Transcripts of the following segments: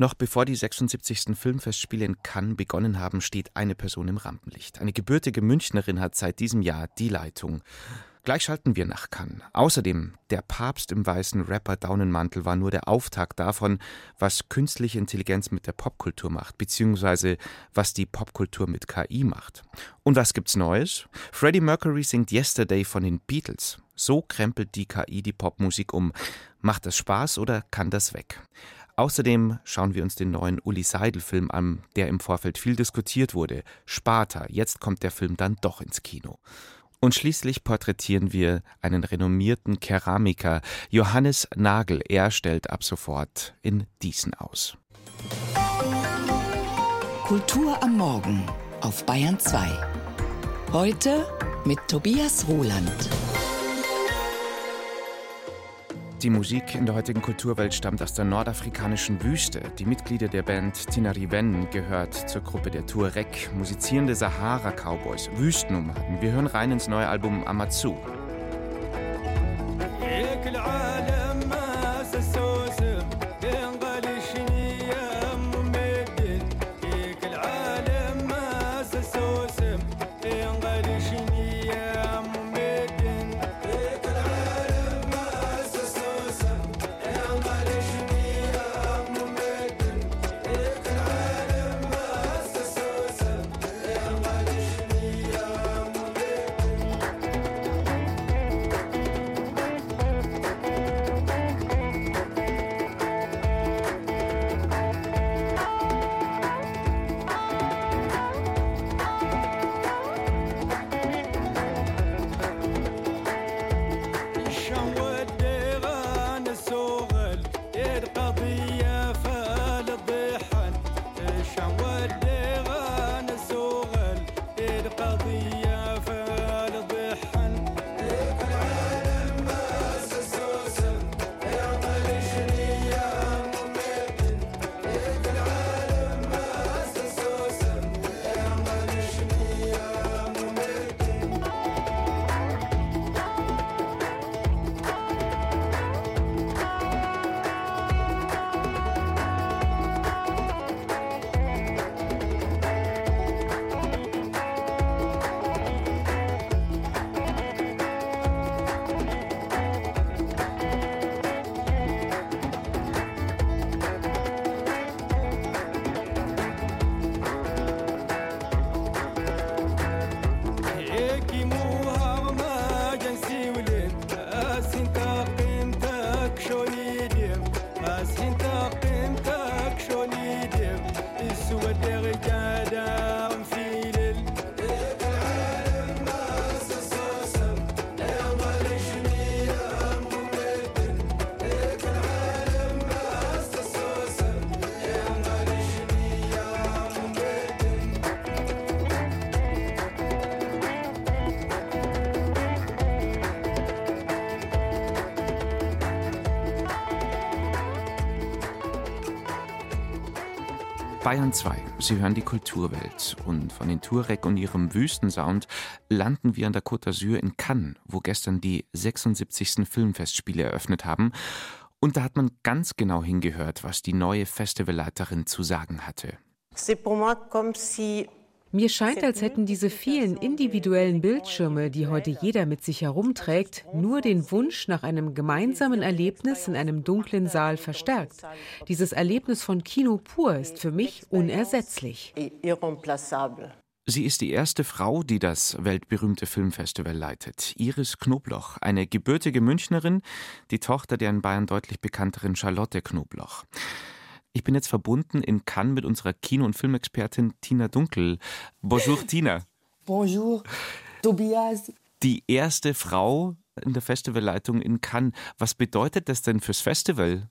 Noch bevor die 76. Filmfestspiele in Cannes begonnen haben, steht eine Person im Rampenlicht. Eine gebürtige Münchnerin hat seit diesem Jahr die Leitung. Gleich schalten wir nach Cannes. Außerdem, der Papst im weißen Rapper-Daunenmantel war nur der Auftakt davon, was künstliche Intelligenz mit der Popkultur macht, beziehungsweise was die Popkultur mit KI macht. Und was gibt's Neues? Freddie Mercury singt Yesterday von den Beatles. So krempelt die KI die Popmusik um. Macht das Spaß oder kann das weg? Außerdem schauen wir uns den neuen Uli Seidel-Film an, der im Vorfeld viel diskutiert wurde. Sparta, jetzt kommt der Film dann doch ins Kino. Und schließlich porträtieren wir einen renommierten Keramiker, Johannes Nagel. Er stellt ab sofort in Diesen aus. Kultur am Morgen auf Bayern 2. Heute mit Tobias Roland. Die Musik in der heutigen Kulturwelt stammt aus der nordafrikanischen Wüste. Die Mitglieder der Band Tinariwen gehört zur Gruppe der Tuareg, musizierende Sahara-Cowboys, Wüstennomaden. Wir hören rein ins neue Album Amatsu. Bayern 2. Sie hören die Kulturwelt. Und von den Tourec und ihrem Wüstensound landen wir an der Côte d'Azur in Cannes, wo gestern die 76. Filmfestspiele eröffnet haben. Und da hat man ganz genau hingehört, was die neue Festivalleiterin zu sagen hatte. C'est pour moi comme si mir scheint, als hätten diese vielen individuellen Bildschirme, die heute jeder mit sich herumträgt, nur den Wunsch nach einem gemeinsamen Erlebnis in einem dunklen Saal verstärkt. Dieses Erlebnis von Kino pur ist für mich unersetzlich. Sie ist die erste Frau, die das weltberühmte Filmfestival leitet. Iris Knobloch, eine gebürtige Münchnerin, die Tochter der in Bayern deutlich bekannteren Charlotte Knobloch. Ich bin jetzt verbunden in Cannes mit unserer Kino- und Filmexpertin Tina Dunkel. Bonjour, Tina. Bonjour, Tobias. Die erste Frau in der Festivalleitung in Cannes. Was bedeutet das denn fürs Festival?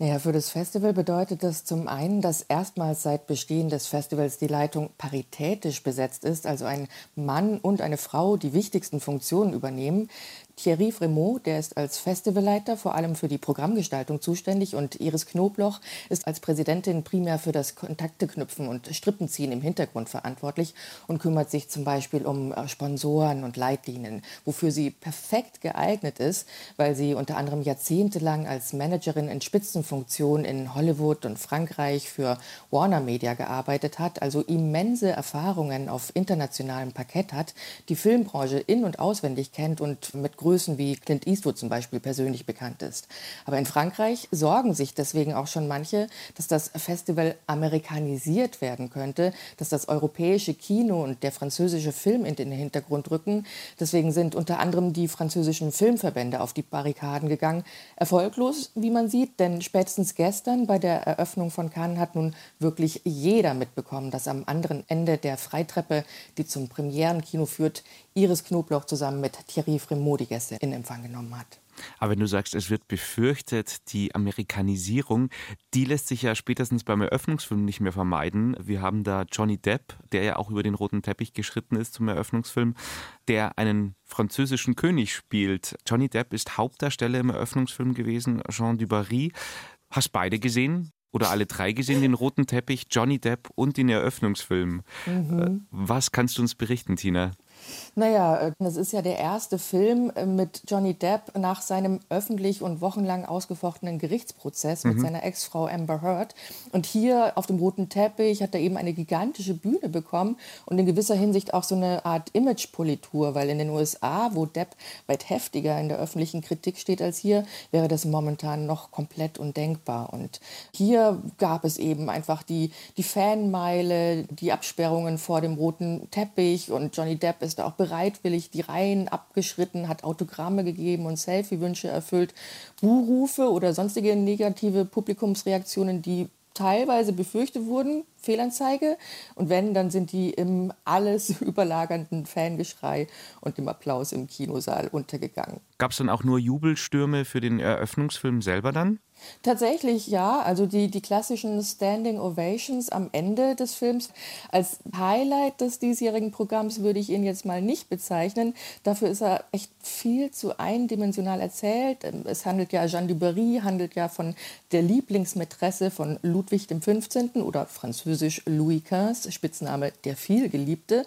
Naja, für das Festival bedeutet das zum einen, dass erstmals seit Bestehen des Festivals die Leitung paritätisch besetzt ist, also ein Mann und eine Frau die wichtigsten Funktionen übernehmen. Thierry Fremont, der ist als Festivalleiter vor allem für die Programmgestaltung zuständig und Iris Knobloch ist als Präsidentin primär für das Kontakteknüpfen und Strippenziehen im Hintergrund verantwortlich und kümmert sich zum Beispiel um äh, Sponsoren und Leitlinien, wofür sie perfekt geeignet ist, weil sie unter anderem jahrzehntelang als Managerin in Spitzenfunktion in Hollywood und Frankreich für Warner Media gearbeitet hat, also immense Erfahrungen auf internationalem Parkett hat, die Filmbranche in- und auswendig kennt und mit Größen wie Clint Eastwood zum Beispiel persönlich bekannt ist. Aber in Frankreich sorgen sich deswegen auch schon manche, dass das Festival amerikanisiert werden könnte, dass das europäische Kino und der französische Film in den Hintergrund rücken. Deswegen sind unter anderem die französischen Filmverbände auf die Barrikaden gegangen. Erfolglos, wie man sieht, denn spätestens gestern bei der Eröffnung von Cannes hat nun wirklich jeder mitbekommen, dass am anderen Ende der Freitreppe, die zum Premierenkino führt, Iris Knobloch zusammen mit Thierry Fremont die Gäste in Empfang genommen hat. Aber wenn du sagst, es wird befürchtet, die Amerikanisierung, die lässt sich ja spätestens beim Eröffnungsfilm nicht mehr vermeiden. Wir haben da Johnny Depp, der ja auch über den roten Teppich geschritten ist zum Eröffnungsfilm, der einen französischen König spielt. Johnny Depp ist Hauptdarsteller im Eröffnungsfilm gewesen, Jean Dubarry. Hast beide gesehen? oder alle drei gesehen, den roten Teppich, Johnny Depp und den Eröffnungsfilm. Mhm. Was kannst du uns berichten, Tina? Naja, äh, das ist ja der erste Film äh, mit Johnny Depp nach seinem öffentlich und wochenlang ausgefochtenen Gerichtsprozess mit mhm. seiner Ex-Frau Amber Heard. Und hier auf dem roten Teppich hat er eben eine gigantische Bühne bekommen und in gewisser Hinsicht auch so eine Art Image-Politur, weil in den USA, wo Depp weit heftiger in der öffentlichen Kritik steht als hier, wäre das momentan noch komplett undenkbar. Und hier gab es eben einfach die, die Fanmeile, die Absperrungen vor dem roten Teppich und Johnny Depp ist auch bereitwillig die Reihen abgeschritten, hat Autogramme gegeben und Selfie-Wünsche erfüllt. Buhrufe oder sonstige negative Publikumsreaktionen, die teilweise befürchtet wurden, Fehlanzeige. Und wenn, dann sind die im alles überlagernden Fangeschrei und dem Applaus im Kinosaal untergegangen. Gab es dann auch nur Jubelstürme für den Eröffnungsfilm selber dann? Tatsächlich ja, also die, die klassischen Standing Ovations am Ende des Films. Als Highlight des diesjährigen Programms würde ich ihn jetzt mal nicht bezeichnen. Dafür ist er echt viel zu eindimensional erzählt. Es handelt ja, Jeanne Dubarry handelt ja von der Lieblingsmätresse von Ludwig XV. oder französisch Louis XV, Spitzname der Vielgeliebte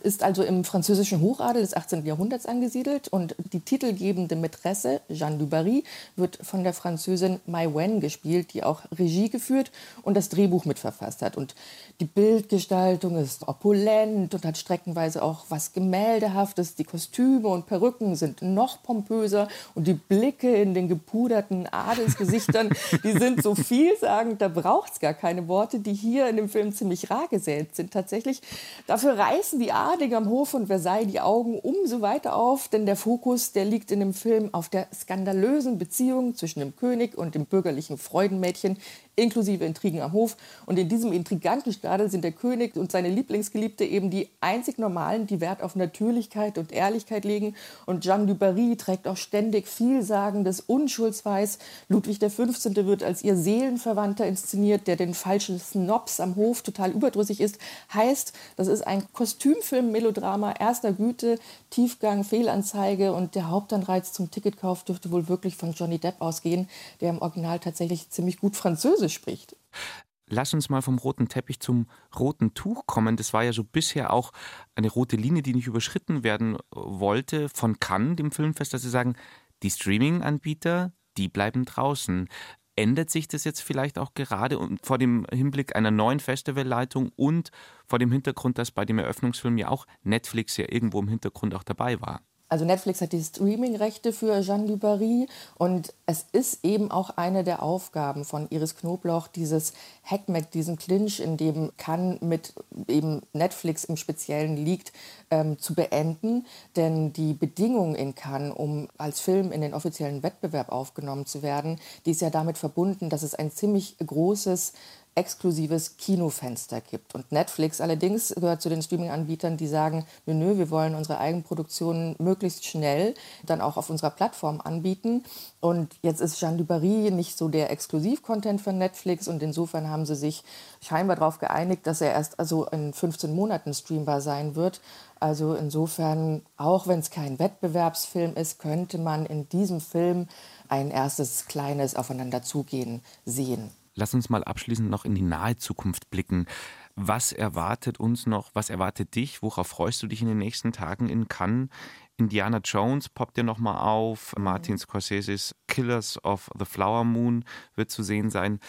ist also im französischen Hochadel des 18. Jahrhunderts angesiedelt und die titelgebende Mätresse Jeanne du Barry wird von der Französin Mai Wen gespielt, die auch Regie geführt und das Drehbuch mitverfasst hat. Und die Bildgestaltung ist opulent und hat streckenweise auch was Gemäldehaftes. Die Kostüme und Perücken sind noch pompöser und die Blicke in den gepuderten Adelsgesichtern, die sind so vielsagend, da braucht es gar keine Worte, die hier in dem Film ziemlich rar gesät sind tatsächlich. Dafür reißen die Adligen am Hof von Versailles die Augen umso weiter auf, denn der Fokus, der liegt in dem Film auf der skandalösen Beziehung zwischen dem König und dem bürgerlichen Freudenmädchen, inklusive Intrigen am Hof. Und in diesem intriganten Stadel sind der König und seine Lieblingsgeliebte eben die einzig Normalen, die Wert auf Natürlichkeit und Ehrlichkeit legen. Und Jeanne du Barry trägt auch ständig vielsagendes Unschuldsweiß. Ludwig XV. wird als ihr Seelenverwandter inszeniert, der den falschen Snobs am Hof total überdrüssig ist. Heißt, das ist ein Kostümfilm-Melodrama erster Güte, Tiefgang, Fehlanzeige und der Hauptanreiz zum Ticketkauf dürfte wohl wirklich von Johnny Depp ausgehen, der im Original tatsächlich ziemlich gut Französisch Französisch spricht. Lass uns mal vom roten Teppich zum roten Tuch kommen. Das war ja so bisher auch eine rote Linie, die nicht überschritten werden wollte von Cannes, dem Filmfest, dass sie sagen, die Streaming-Anbieter, die bleiben draußen. Ändert sich das jetzt vielleicht auch gerade vor dem Hinblick einer neuen Festivalleitung und vor dem Hintergrund, dass bei dem Eröffnungsfilm ja auch Netflix ja irgendwo im Hintergrund auch dabei war? Also Netflix hat die Streaming-Rechte für Jeanne du Barry und es ist eben auch eine der Aufgaben von Iris Knobloch, dieses Hackmack, diesen Clinch, in dem Cannes mit eben Netflix im Speziellen liegt, ähm, zu beenden. Denn die Bedingung in Cannes, um als Film in den offiziellen Wettbewerb aufgenommen zu werden, die ist ja damit verbunden, dass es ein ziemlich großes exklusives Kinofenster gibt. Und Netflix allerdings gehört zu den Streaming-Anbietern, die sagen, nö, nö, wir wollen unsere Eigenproduktionen möglichst schnell dann auch auf unserer Plattform anbieten. Und jetzt ist Jean Dubarry nicht so der Exklusiv-Content für Netflix und insofern haben sie sich scheinbar darauf geeinigt, dass er erst also in 15 Monaten streambar sein wird. Also insofern, auch wenn es kein Wettbewerbsfilm ist, könnte man in diesem Film ein erstes kleines Aufeinanderzugehen sehen. Lass uns mal abschließend noch in die nahe Zukunft blicken. Was erwartet uns noch? Was erwartet dich? Worauf freust du dich in den nächsten Tagen in Cannes? Indiana Jones poppt dir nochmal auf. Martin Scorseses Killers of the Flower Moon wird zu sehen sein.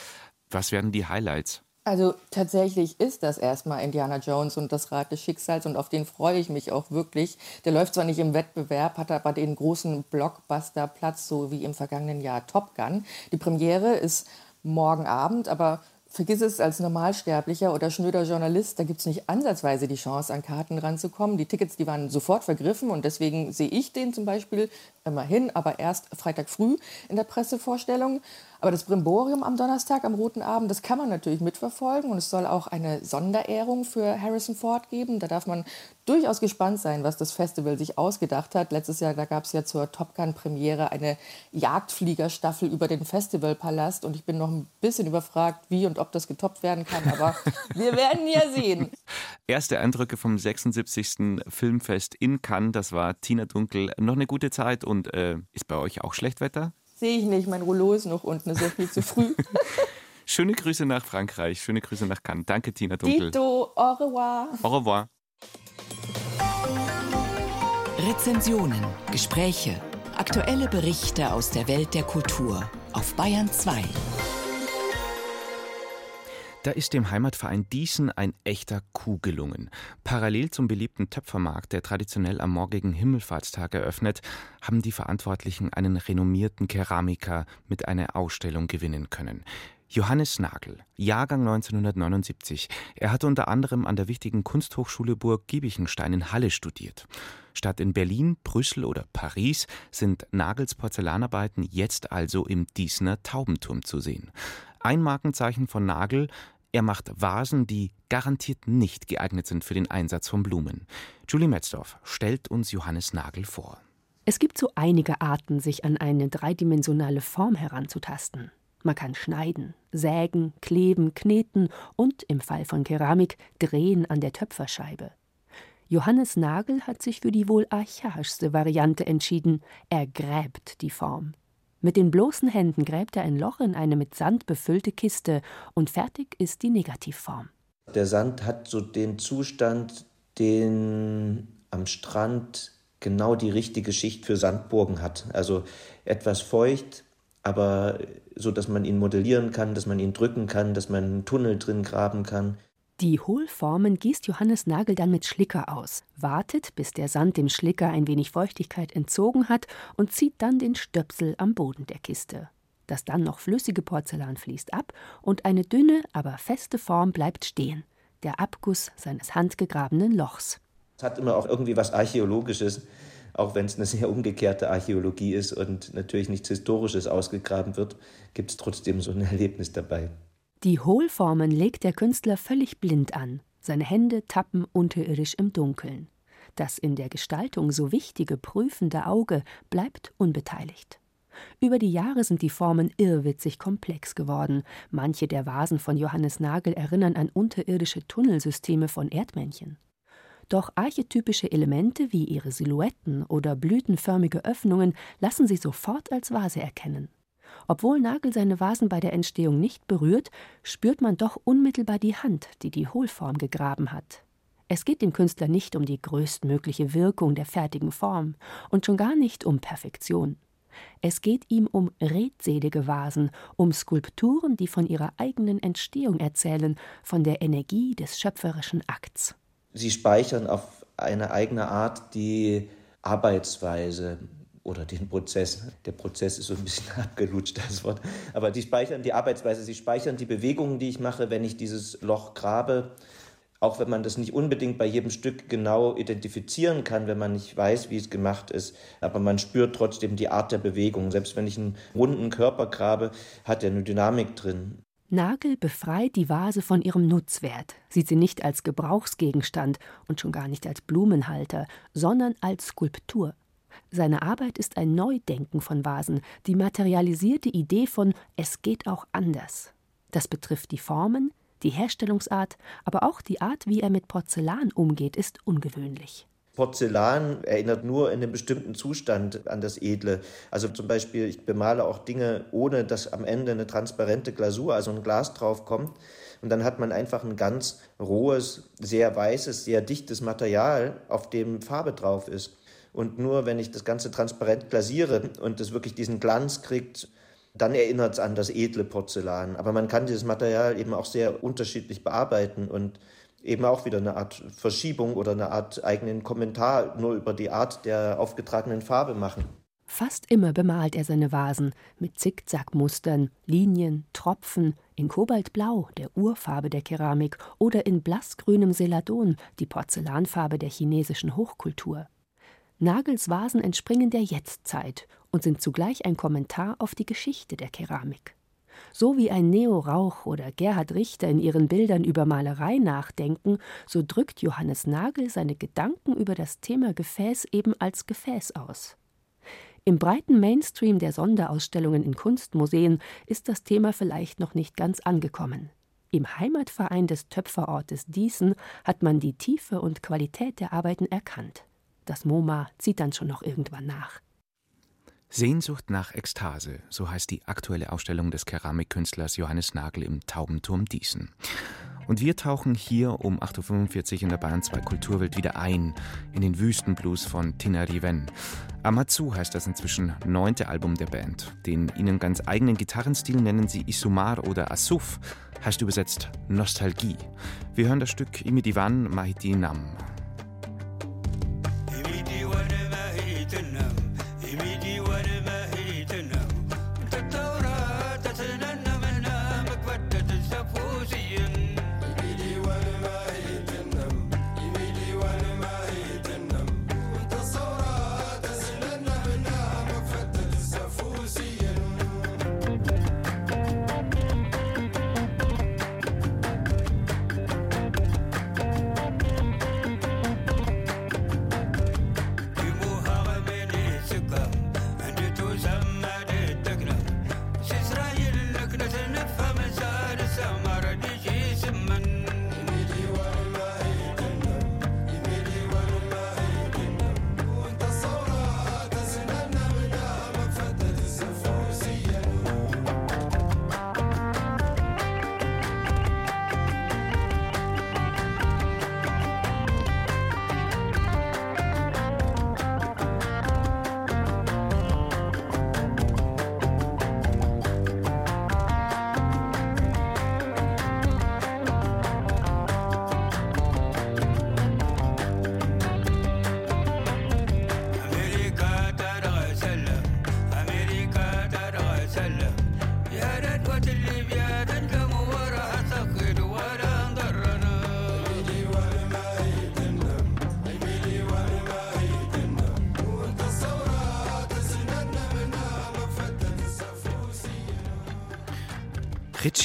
Was werden die Highlights? Also tatsächlich ist das erstmal Indiana Jones und das Rad des Schicksals und auf den freue ich mich auch wirklich. Der läuft zwar nicht im Wettbewerb, hat aber den großen Blockbuster-Platz, so wie im vergangenen Jahr Top Gun. Die Premiere ist morgen Abend, aber vergiss es als Normalsterblicher oder schnöder Journalist, da gibt es nicht ansatzweise die Chance, an Karten ranzukommen. Die Tickets, die waren sofort vergriffen und deswegen sehe ich den zum Beispiel immerhin, aber erst Freitag früh in der Pressevorstellung. Aber das Brimborium am Donnerstag, am Roten Abend, das kann man natürlich mitverfolgen. Und es soll auch eine Sonderehrung für Harrison Ford geben. Da darf man durchaus gespannt sein, was das Festival sich ausgedacht hat. Letztes Jahr, da gab es ja zur Top Gun-Premiere eine Jagdfliegerstaffel über den Festivalpalast. Und ich bin noch ein bisschen überfragt, wie und ob das getoppt werden kann. Aber wir werden ja sehen. Erste Eindrücke vom 76. Filmfest in Cannes, das war Tina Dunkel. Noch eine gute Zeit und äh, ist bei euch auch Schlechtwetter? Sehe ich nicht, mein Rollo ist noch unten, ist ja viel zu früh. Schöne Grüße nach Frankreich, schöne Grüße nach Cannes. Danke, Tina Dunkel. Dito, au revoir. Au revoir. Rezensionen, Gespräche, aktuelle Berichte aus der Welt der Kultur auf Bayern 2. Da ist dem Heimatverein Diesen ein echter Coup gelungen. Parallel zum beliebten Töpfermarkt, der traditionell am morgigen Himmelfahrtstag eröffnet, haben die Verantwortlichen einen renommierten Keramiker mit einer Ausstellung gewinnen können. Johannes Nagel, Jahrgang 1979. Er hat unter anderem an der wichtigen Kunsthochschule Burg Giebichenstein in Halle studiert. Statt in Berlin, Brüssel oder Paris sind Nagels Porzellanarbeiten jetzt also im Diesner Taubenturm zu sehen. Ein Markenzeichen von Nagel, er macht Vasen, die garantiert nicht geeignet sind für den Einsatz von Blumen. Julie Metzdorf stellt uns Johannes Nagel vor. Es gibt so einige Arten, sich an eine dreidimensionale Form heranzutasten. Man kann schneiden, sägen, kleben, kneten und im Fall von Keramik drehen an der Töpferscheibe. Johannes Nagel hat sich für die wohl archaischste Variante entschieden. Er gräbt die Form. Mit den bloßen Händen gräbt er ein Loch in eine mit Sand befüllte Kiste und fertig ist die Negativform. Der Sand hat so den Zustand, den am Strand genau die richtige Schicht für Sandburgen hat. Also etwas feucht, aber so, dass man ihn modellieren kann, dass man ihn drücken kann, dass man einen Tunnel drin graben kann. Die Hohlformen gießt Johannes Nagel dann mit Schlicker aus, wartet, bis der Sand dem Schlicker ein wenig Feuchtigkeit entzogen hat und zieht dann den Stöpsel am Boden der Kiste. Das dann noch flüssige Porzellan fließt ab und eine dünne, aber feste Form bleibt stehen, der Abguss seines handgegrabenen Lochs. Es hat immer auch irgendwie was Archäologisches, auch wenn es eine sehr umgekehrte Archäologie ist und natürlich nichts Historisches ausgegraben wird, gibt es trotzdem so ein Erlebnis dabei. Die Hohlformen legt der Künstler völlig blind an. Seine Hände tappen unterirdisch im Dunkeln. Das in der Gestaltung so wichtige prüfende Auge bleibt unbeteiligt. Über die Jahre sind die Formen irrwitzig komplex geworden. Manche der Vasen von Johannes Nagel erinnern an unterirdische Tunnelsysteme von Erdmännchen. Doch archetypische Elemente wie ihre Silhouetten oder blütenförmige Öffnungen lassen sie sofort als Vase erkennen. Obwohl Nagel seine Vasen bei der Entstehung nicht berührt, spürt man doch unmittelbar die Hand, die die Hohlform gegraben hat. Es geht dem Künstler nicht um die größtmögliche Wirkung der fertigen Form und schon gar nicht um Perfektion. Es geht ihm um redselige Vasen, um Skulpturen, die von ihrer eigenen Entstehung erzählen, von der Energie des schöpferischen Akts. Sie speichern auf eine eigene Art die Arbeitsweise, oder den Prozess. Der Prozess ist so ein bisschen abgelutscht, das Wort. Aber die speichern die Arbeitsweise, sie speichern die Bewegungen, die ich mache, wenn ich dieses Loch grabe. Auch wenn man das nicht unbedingt bei jedem Stück genau identifizieren kann, wenn man nicht weiß, wie es gemacht ist. Aber man spürt trotzdem die Art der Bewegung. Selbst wenn ich einen runden Körper grabe, hat er eine Dynamik drin. Nagel befreit die Vase von ihrem Nutzwert, sieht sie nicht als Gebrauchsgegenstand und schon gar nicht als Blumenhalter, sondern als Skulptur. Seine Arbeit ist ein Neudenken von Vasen, die materialisierte Idee von es geht auch anders. Das betrifft die Formen, die Herstellungsart, aber auch die Art, wie er mit Porzellan umgeht, ist ungewöhnlich. Porzellan erinnert nur in einem bestimmten Zustand an das Edle. Also zum Beispiel, ich bemale auch Dinge, ohne dass am Ende eine transparente Glasur, also ein Glas drauf kommt. Und dann hat man einfach ein ganz rohes, sehr weißes, sehr dichtes Material, auf dem Farbe drauf ist. Und nur wenn ich das Ganze transparent glasiere und es wirklich diesen Glanz kriegt, dann erinnert es an das edle Porzellan. Aber man kann dieses Material eben auch sehr unterschiedlich bearbeiten und eben auch wieder eine Art Verschiebung oder eine Art eigenen Kommentar nur über die Art der aufgetragenen Farbe machen. Fast immer bemalt er seine Vasen mit Zickzackmustern, Linien, Tropfen, in Kobaltblau, der Urfarbe der Keramik, oder in blassgrünem Celadon, die Porzellanfarbe der chinesischen Hochkultur. Nagels Vasen entspringen der Jetztzeit und sind zugleich ein Kommentar auf die Geschichte der Keramik. So wie ein Neo Rauch oder Gerhard Richter in ihren Bildern über Malerei nachdenken, so drückt Johannes Nagel seine Gedanken über das Thema Gefäß eben als Gefäß aus. Im breiten Mainstream der Sonderausstellungen in Kunstmuseen ist das Thema vielleicht noch nicht ganz angekommen. Im Heimatverein des Töpferortes Diesen hat man die Tiefe und Qualität der Arbeiten erkannt. Das MoMA zieht dann schon noch irgendwann nach. Sehnsucht nach Ekstase, so heißt die aktuelle Ausstellung des Keramikkünstlers Johannes Nagel im Taubenturm Diesen. Und wir tauchen hier um 8.45 Uhr in der Bayern 2 Kulturwelt wieder ein in den Wüstenblues von Tina Riven. Amazu heißt das inzwischen neunte Album der Band. Den ihnen ganz eigenen Gitarrenstil nennen sie Isumar oder Asuf, heißt übersetzt Nostalgie. Wir hören das Stück Imidivan Mahiti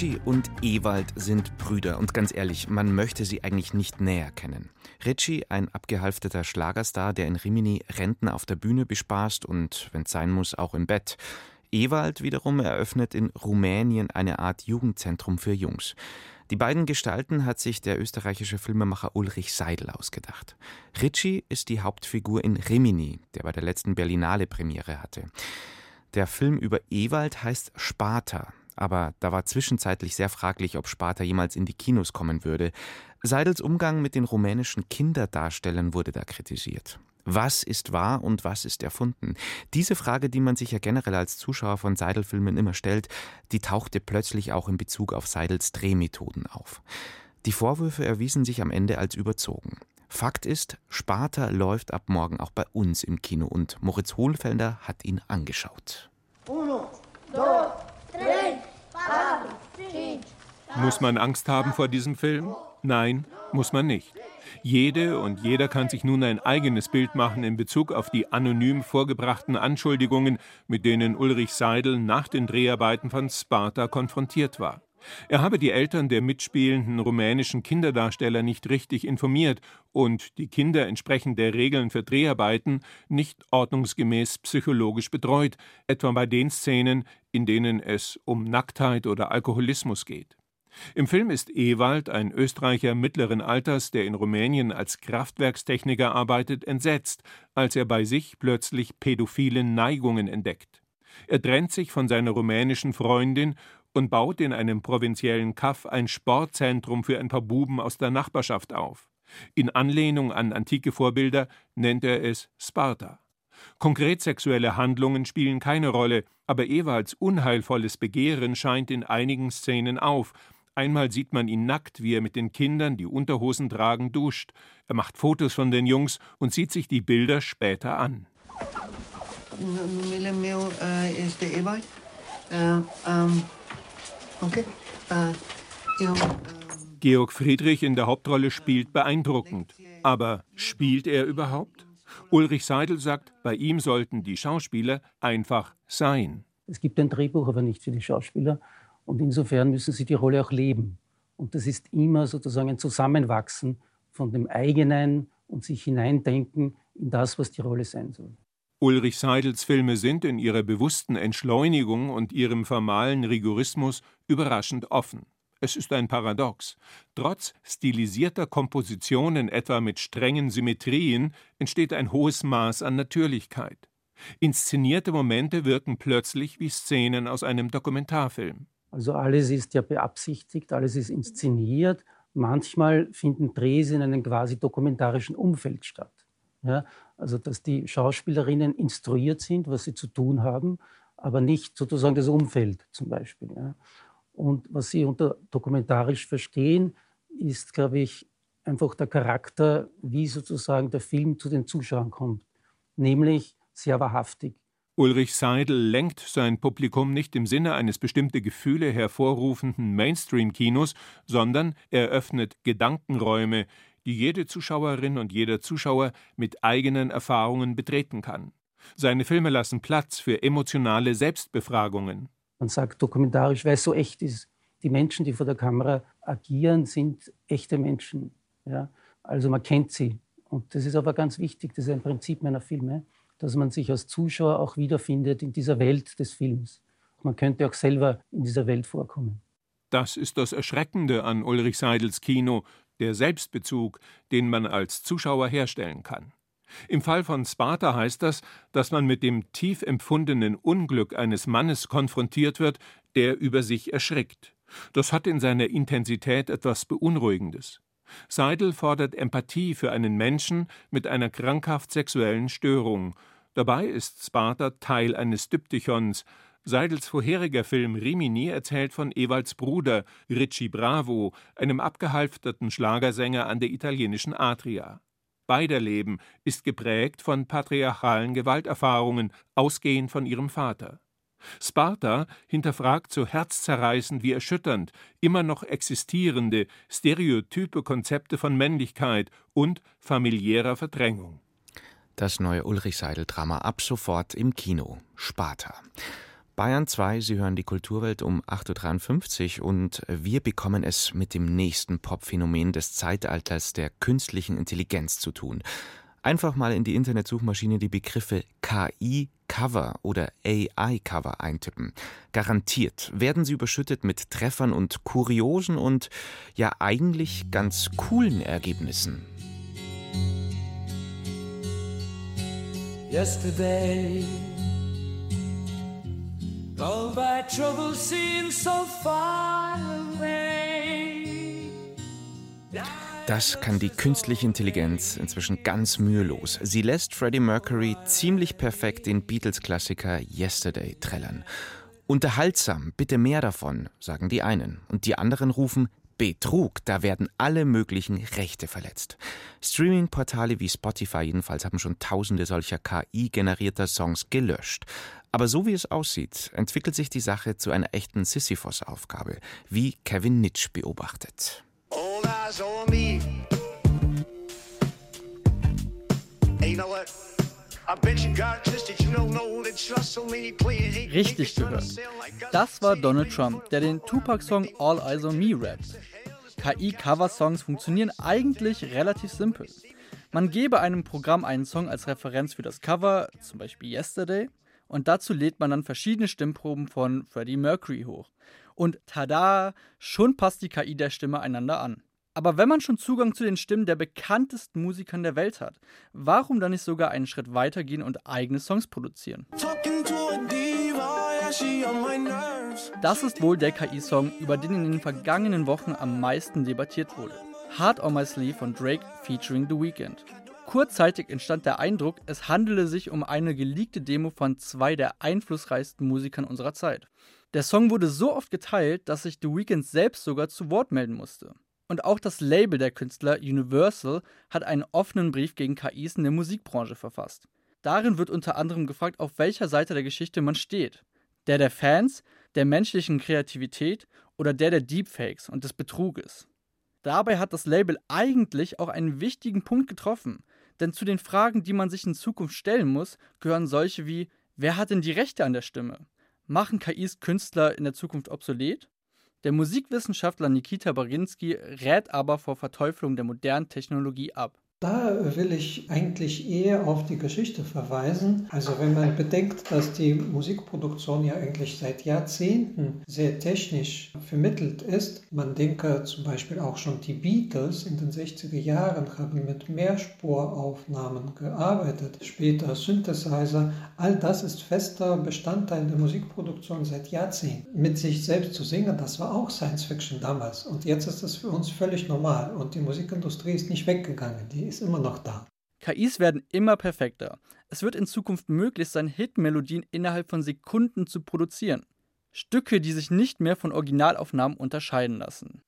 Ritchie und Ewald sind Brüder und ganz ehrlich, man möchte sie eigentlich nicht näher kennen. Ritchie, ein abgehalfterter Schlagerstar, der in Rimini Rentner auf der Bühne bespaßt und, wenn es sein muss, auch im Bett. Ewald wiederum eröffnet in Rumänien eine Art Jugendzentrum für Jungs. Die beiden Gestalten hat sich der österreichische Filmemacher Ulrich Seidel ausgedacht. Ritchie ist die Hauptfigur in Rimini, der bei der letzten Berlinale Premiere hatte. Der Film über Ewald heißt Sparta aber da war zwischenzeitlich sehr fraglich, ob Sparta jemals in die Kinos kommen würde. Seidels Umgang mit den rumänischen Kinderdarstellern wurde da kritisiert. Was ist wahr und was ist erfunden? Diese Frage, die man sich ja generell als Zuschauer von Seidel-Filmen immer stellt, die tauchte plötzlich auch in Bezug auf Seidels Drehmethoden auf. Die Vorwürfe erwiesen sich am Ende als überzogen. Fakt ist, Sparta läuft ab morgen auch bei uns im Kino und Moritz Hohlfelder hat ihn angeschaut. Uno, dos, muss man Angst haben vor diesem Film? Nein, muss man nicht. Jede und jeder kann sich nun ein eigenes Bild machen in Bezug auf die anonym vorgebrachten Anschuldigungen, mit denen Ulrich Seidel nach den Dreharbeiten von Sparta konfrontiert war. Er habe die Eltern der mitspielenden rumänischen Kinderdarsteller nicht richtig informiert und die Kinder entsprechend der Regeln für Dreharbeiten nicht ordnungsgemäß psychologisch betreut, etwa bei den Szenen, in denen es um Nacktheit oder Alkoholismus geht. Im Film ist Ewald, ein Österreicher mittleren Alters, der in Rumänien als Kraftwerkstechniker arbeitet, entsetzt, als er bei sich plötzlich pädophile Neigungen entdeckt. Er trennt sich von seiner rumänischen Freundin und baut in einem provinziellen Kaff ein Sportzentrum für ein paar Buben aus der Nachbarschaft auf. In Anlehnung an antike Vorbilder nennt er es Sparta. Konkret sexuelle Handlungen spielen keine Rolle, aber Ewalds unheilvolles Begehren scheint in einigen Szenen auf. Einmal sieht man ihn nackt, wie er mit den Kindern, die Unterhosen tragen, duscht. Er macht Fotos von den Jungs und sieht sich die Bilder später an. Numele meu uh, este Ewald. Uh, um Okay. Ja. Georg Friedrich in der Hauptrolle spielt beeindruckend. Aber spielt er überhaupt? Ulrich Seidel sagt, bei ihm sollten die Schauspieler einfach sein. Es gibt ein Drehbuch, aber nicht für die Schauspieler. Und insofern müssen sie die Rolle auch leben. Und das ist immer sozusagen ein Zusammenwachsen von dem eigenen und sich hineindenken in das, was die Rolle sein soll. Ulrich Seidels Filme sind in ihrer bewussten Entschleunigung und ihrem formalen Rigorismus überraschend offen. Es ist ein Paradox. Trotz stilisierter Kompositionen, etwa mit strengen Symmetrien, entsteht ein hohes Maß an Natürlichkeit. Inszenierte Momente wirken plötzlich wie Szenen aus einem Dokumentarfilm. Also alles ist ja beabsichtigt, alles ist inszeniert. Manchmal finden Drehs in einem quasi dokumentarischen Umfeld statt. Ja, also dass die Schauspielerinnen instruiert sind, was sie zu tun haben, aber nicht sozusagen das Umfeld zum Beispiel. Ja. Und was sie unter dokumentarisch verstehen, ist, glaube ich, einfach der Charakter, wie sozusagen der Film zu den Zuschauern kommt, nämlich sehr wahrhaftig. Ulrich Seidel lenkt sein Publikum nicht im Sinne eines bestimmte Gefühle hervorrufenden Mainstream-Kinos, sondern er öffnet Gedankenräume, die jede Zuschauerin und jeder Zuschauer mit eigenen Erfahrungen betreten kann. Seine Filme lassen Platz für emotionale Selbstbefragungen. Man sagt dokumentarisch, weil es so echt ist. Die Menschen, die vor der Kamera agieren, sind echte Menschen. Ja? Also man kennt sie. Und das ist aber ganz wichtig, das ist ein Prinzip meiner Filme, dass man sich als Zuschauer auch wiederfindet in dieser Welt des Films. Man könnte auch selber in dieser Welt vorkommen. Das ist das Erschreckende an Ulrich Seidels Kino, der Selbstbezug, den man als Zuschauer herstellen kann. Im Fall von Sparta heißt das, dass man mit dem tief empfundenen Unglück eines Mannes konfrontiert wird, der über sich erschrickt. Das hat in seiner Intensität etwas Beunruhigendes. Seidel fordert Empathie für einen Menschen mit einer krankhaft sexuellen Störung. Dabei ist Sparta Teil eines Diptychons, Seidels vorheriger Film Rimini erzählt von Ewalds Bruder Ricci Bravo, einem abgehalfterten Schlagersänger an der italienischen Adria. Beider Leben ist geprägt von patriarchalen Gewalterfahrungen, ausgehend von ihrem Vater. Sparta hinterfragt so herzzerreißend wie erschütternd immer noch existierende stereotype Konzepte von Männlichkeit und familiärer Verdrängung. Das neue Ulrich Seidel-Drama ab sofort im Kino. Sparta. Bayern 2, Sie hören die Kulturwelt um 8.53 Uhr und wir bekommen es mit dem nächsten Popphänomen des Zeitalters der künstlichen Intelligenz zu tun. Einfach mal in die Internetsuchmaschine die Begriffe KI Cover oder AI Cover eintippen. Garantiert werden sie überschüttet mit Treffern und kuriosen und ja eigentlich ganz coolen Ergebnissen. Yesterday All my troubles seem so far away. Das kann die künstliche Intelligenz inzwischen ganz mühelos. Sie lässt Freddie Mercury ziemlich perfekt den Beatles-Klassiker Yesterday trällern. Unterhaltsam, bitte mehr davon, sagen die einen. Und die anderen rufen Betrug, da werden alle möglichen Rechte verletzt. Streaming-Portale wie Spotify jedenfalls haben schon tausende solcher KI-generierter Songs gelöscht. Aber so wie es aussieht, entwickelt sich die Sache zu einer echten Sisyphos-Aufgabe, wie Kevin Nitsch beobachtet. All eyes on me. Hey, you know what? Richtig gehört. Das war Donald Trump, der den Tupac-Song All Eyes on Me rappt. KI-Cover-Songs funktionieren eigentlich relativ simpel. Man gebe einem Programm einen Song als Referenz für das Cover, zum Beispiel Yesterday, und dazu lädt man dann verschiedene Stimmproben von Freddie Mercury hoch. Und tada, schon passt die KI der Stimme einander an. Aber wenn man schon Zugang zu den Stimmen der bekanntesten Musikern der Welt hat, warum dann nicht sogar einen Schritt weitergehen und eigene Songs produzieren? Das ist wohl der KI-Song, über den in den vergangenen Wochen am meisten debattiert wurde. Hard on My Sleeve von Drake featuring The Weeknd. Kurzzeitig entstand der Eindruck, es handele sich um eine geleakte Demo von zwei der einflussreichsten Musikern unserer Zeit. Der Song wurde so oft geteilt, dass sich The Weeknd selbst sogar zu Wort melden musste. Und auch das Label der Künstler Universal hat einen offenen Brief gegen KIs in der Musikbranche verfasst. Darin wird unter anderem gefragt, auf welcher Seite der Geschichte man steht. Der der Fans, der menschlichen Kreativität oder der der Deepfakes und des Betruges. Dabei hat das Label eigentlich auch einen wichtigen Punkt getroffen, denn zu den Fragen, die man sich in Zukunft stellen muss, gehören solche wie, wer hat denn die Rechte an der Stimme? Machen KIs Künstler in der Zukunft obsolet? Der Musikwissenschaftler Nikita Barinski rät aber vor Verteuflung der modernen Technologie ab. Da will ich eigentlich eher auf die Geschichte verweisen. Also wenn man bedenkt, dass die Musikproduktion ja eigentlich seit Jahrzehnten sehr technisch vermittelt ist. Man denke zum Beispiel auch schon die Beatles in den 60er Jahren haben mit Mehrspuraufnahmen gearbeitet. Später Synthesizer. All das ist fester Bestandteil der Musikproduktion seit Jahrzehnten. Mit sich selbst zu singen, das war auch Science Fiction damals. Und jetzt ist das für uns völlig normal. Und die Musikindustrie ist nicht weggegangen. Die ist immer noch da. KIs werden immer perfekter. Es wird in Zukunft möglich sein, Hitmelodien innerhalb von Sekunden zu produzieren. Stücke, die sich nicht mehr von Originalaufnahmen unterscheiden lassen.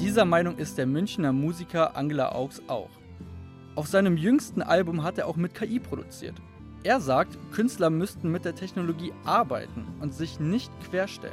Dieser Meinung ist der Münchner Musiker Angela Augs auch. Auf seinem jüngsten Album hat er auch mit KI produziert. Er sagt, Künstler müssten mit der Technologie arbeiten und sich nicht querstellen.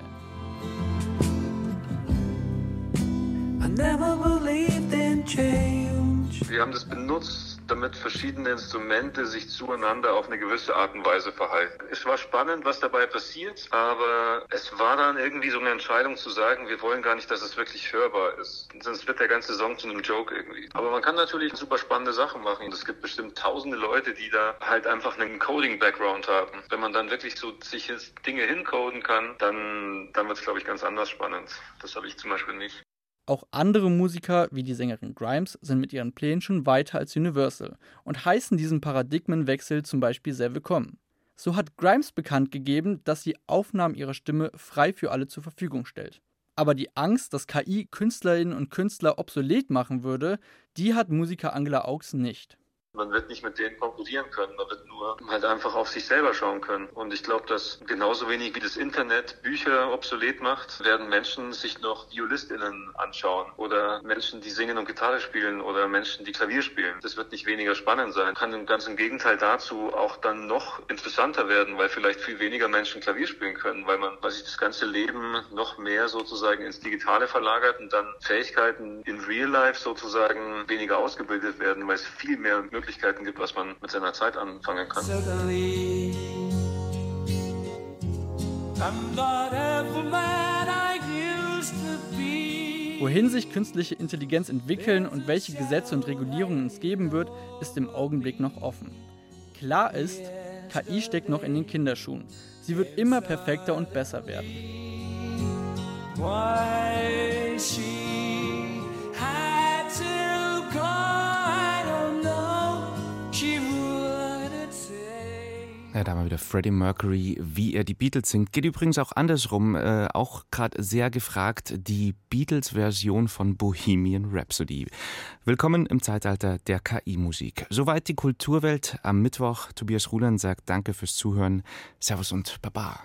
Wir haben das benutzt, damit verschiedene Instrumente sich zueinander auf eine gewisse Art und Weise verhalten. Es war spannend, was dabei passiert, aber es war dann irgendwie so eine Entscheidung zu sagen, wir wollen gar nicht, dass es wirklich hörbar ist. Sonst wird der ganze Song zu einem Joke irgendwie. Aber man kann natürlich super spannende Sachen machen. Es gibt bestimmt tausende Leute, die da halt einfach einen Coding-Background haben. Wenn man dann wirklich so sich Dinge hincoden kann, dann, dann wird es, glaube ich, ganz anders spannend. Das habe ich zum Beispiel nicht. Auch andere Musiker, wie die Sängerin Grimes, sind mit ihren Plänen schon weiter als Universal und heißen diesen Paradigmenwechsel zum Beispiel sehr willkommen. So hat Grimes bekannt gegeben, dass sie Aufnahmen ihrer Stimme frei für alle zur Verfügung stellt. Aber die Angst, dass KI Künstlerinnen und Künstler obsolet machen würde, die hat Musiker Angela Augs nicht. Man wird nicht mit denen konkurrieren können, man wird nur halt einfach auf sich selber schauen können. Und ich glaube, dass genauso wenig wie das Internet Bücher obsolet macht, werden Menschen sich noch ViolistInnen anschauen oder Menschen, die singen und Gitarre spielen oder Menschen, die Klavier spielen. Das wird nicht weniger spannend sein. Kann ganz im Gegenteil dazu auch dann noch interessanter werden, weil vielleicht viel weniger Menschen Klavier spielen können, weil man, weil sich das ganze Leben noch mehr sozusagen ins Digitale verlagert und dann Fähigkeiten in Real Life sozusagen weniger ausgebildet werden, weil es viel mehr Möglichkeiten gibt, was man mit seiner Zeit anfangen kann. Wohin sich künstliche Intelligenz entwickeln und welche Gesetze und Regulierungen es geben wird, ist im Augenblick noch offen. Klar ist, KI steckt noch in den Kinderschuhen. Sie wird immer perfekter und besser werden. Ja, da mal wieder Freddie Mercury, wie er die Beatles singt. Geht übrigens auch andersrum, äh, auch gerade sehr gefragt, die Beatles-Version von Bohemian Rhapsody. Willkommen im Zeitalter der KI-Musik. Soweit die Kulturwelt am Mittwoch. Tobias Ruland sagt Danke fürs Zuhören. Servus und Baba.